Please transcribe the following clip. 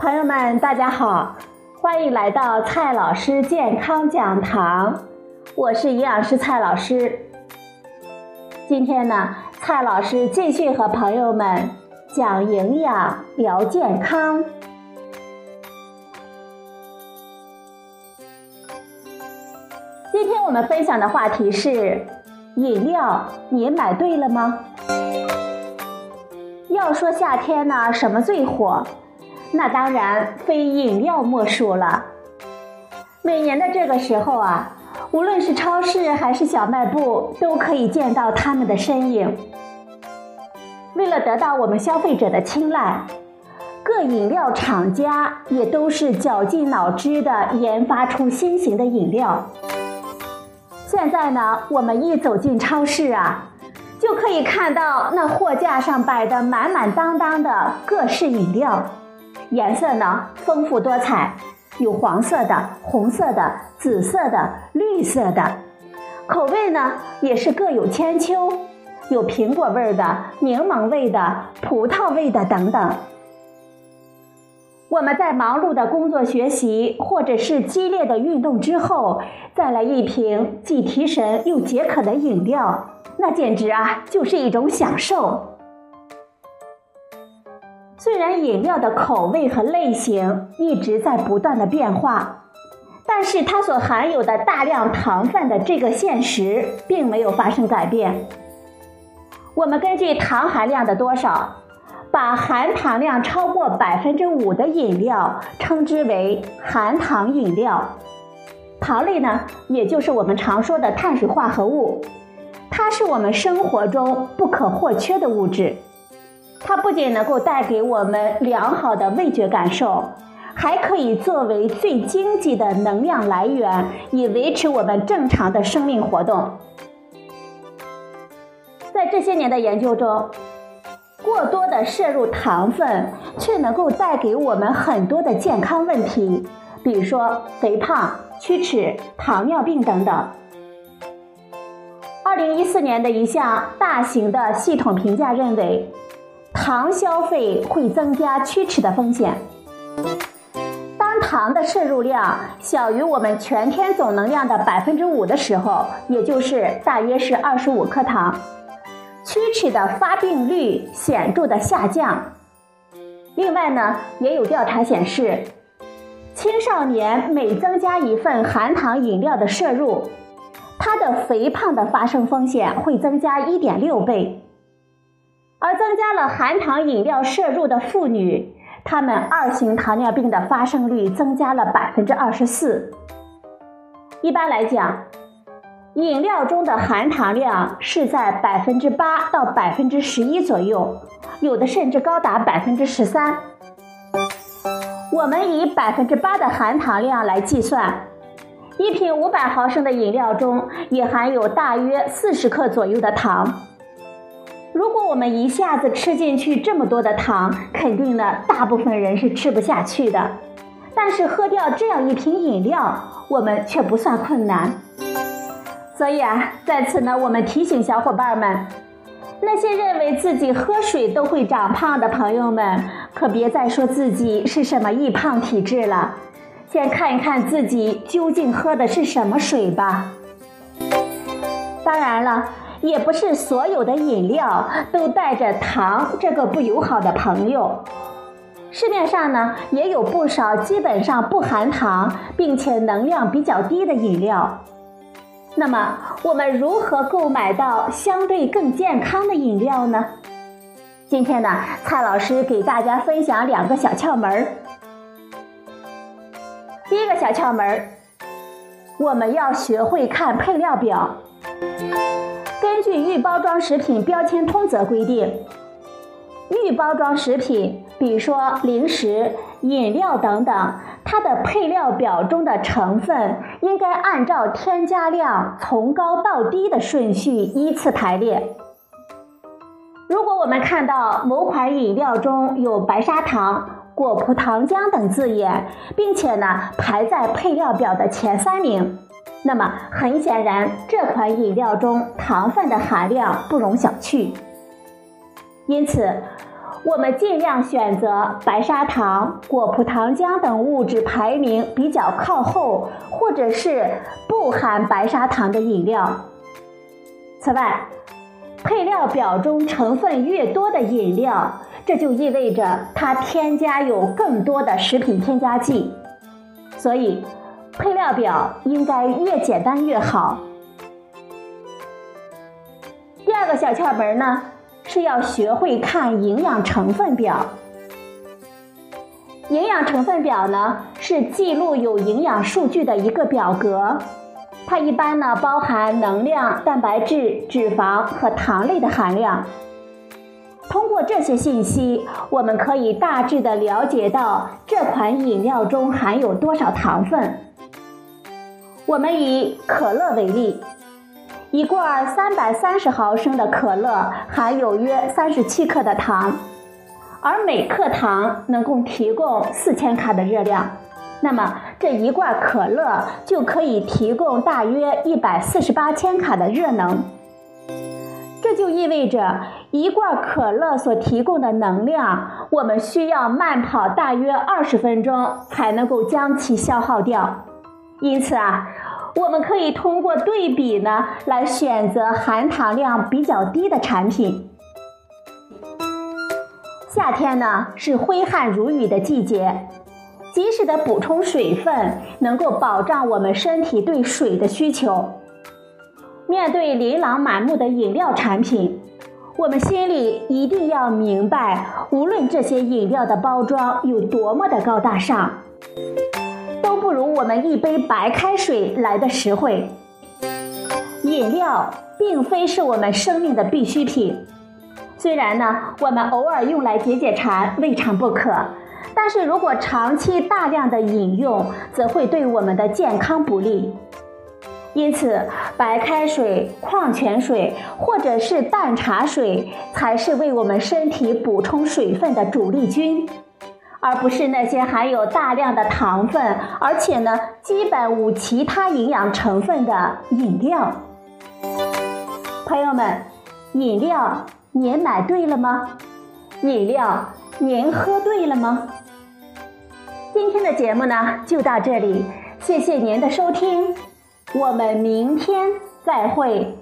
朋友们，大家好，欢迎来到蔡老师健康讲堂，我是营养师蔡老师。今天呢，蔡老师继续和朋友们讲营养聊健康。今天我们分享的话题是：饮料，你买对了吗？要说夏天呢，什么最火？那当然非饮料莫属了。每年的这个时候啊，无论是超市还是小卖部，都可以见到他们的身影。为了得到我们消费者的青睐，各饮料厂家也都是绞尽脑汁的研发出新型的饮料。现在呢，我们一走进超市啊，就可以看到那货架上摆的满满当当的各式饮料，颜色呢丰富多彩，有黄色的、红色的、紫色的、绿色的，口味呢也是各有千秋，有苹果味的、柠檬味的、葡萄味的等等。我们在忙碌的工作、学习，或者是激烈的运动之后，再来一瓶既提神又解渴的饮料，那简直啊就是一种享受。虽然饮料的口味和类型一直在不断的变化，但是它所含有的大量糖分的这个现实并没有发生改变。我们根据糖含量的多少。把含糖量超过百分之五的饮料称之为含糖饮料。糖类呢，也就是我们常说的碳水化合物，它是我们生活中不可或缺的物质。它不仅能够带给我们良好的味觉感受，还可以作为最经济的能量来源，以维持我们正常的生命活动。在这些年的研究中。过多的摄入糖分，却能够带给我们很多的健康问题，比如说肥胖、龋齿、糖尿病等等。二零一四年的一项大型的系统评价认为，糖消费会增加龋齿的风险。当糖的摄入量小于我们全天总能量的百分之五的时候，也就是大约是二十五克糖。龋齿的发病率显著的下降。另外呢，也有调查显示，青少年每增加一份含糖饮料的摄入，他的肥胖的发生风险会增加一点六倍。而增加了含糖饮料摄入的妇女，她们二型糖尿病的发生率增加了百分之二十四。一般来讲。饮料中的含糖量是在百分之八到百分之十一左右，有的甚至高达百分之十三。我们以百分之八的含糖量来计算，一瓶五百毫升的饮料中也含有大约四十克左右的糖。如果我们一下子吃进去这么多的糖，肯定呢，大部分人是吃不下去的。但是喝掉这样一瓶饮料，我们却不算困难。所以啊，在此呢，我们提醒小伙伴们，那些认为自己喝水都会长胖的朋友们，可别再说自己是什么易胖体质了。先看一看自己究竟喝的是什么水吧。当然了，也不是所有的饮料都带着糖这个不友好的朋友。市面上呢，也有不少基本上不含糖，并且能量比较低的饮料。那么，我们如何购买到相对更健康的饮料呢？今天呢，蔡老师给大家分享两个小窍门。第一个小窍门，我们要学会看配料表。根据预包装食品标签通则规定，预包装食品，比如说零食、饮料等等。它的配料表中的成分应该按照添加量从高到低的顺序依次排列。如果我们看到某款饮料中有白砂糖、果葡糖浆等字眼，并且呢排在配料表的前三名，那么很显然这款饮料中糖分的含量不容小觑。因此，我们尽量选择白砂糖、果葡糖浆等物质排名比较靠后，或者是不含白砂糖的饮料。此外，配料表中成分越多的饮料，这就意味着它添加有更多的食品添加剂，所以配料表应该越简单越好。第二个小窍门呢？是要学会看营养成分表。营养成分表呢，是记录有营养数据的一个表格，它一般呢包含能量、蛋白质、脂肪和糖类的含量。通过这些信息，我们可以大致的了解到这款饮料中含有多少糖分。我们以可乐为例。一罐三百三十毫升的可乐含有约三十七克的糖，而每克糖能够提供四千卡的热量，那么这一罐可乐就可以提供大约一百四十八千卡的热能。这就意味着一罐可乐所提供的能量，我们需要慢跑大约二十分钟才能够将其消耗掉。因此啊。我们可以通过对比呢，来选择含糖量比较低的产品。夏天呢是挥汗如雨的季节，及时的补充水分，能够保障我们身体对水的需求。面对琳琅满目的饮料产品，我们心里一定要明白，无论这些饮料的包装有多么的高大上。不如我们一杯白开水来的实惠。饮料并非是我们生命的必需品，虽然呢，我们偶尔用来解解馋未尝不可，但是如果长期大量的饮用，则会对我们的健康不利。因此，白开水、矿泉水或者是淡茶水，才是为我们身体补充水分的主力军。而不是那些含有大量的糖分，而且呢，基本无其他营养成分的饮料。朋友们，饮料您买对了吗？饮料您喝对了吗？今天的节目呢，就到这里，谢谢您的收听，我们明天再会。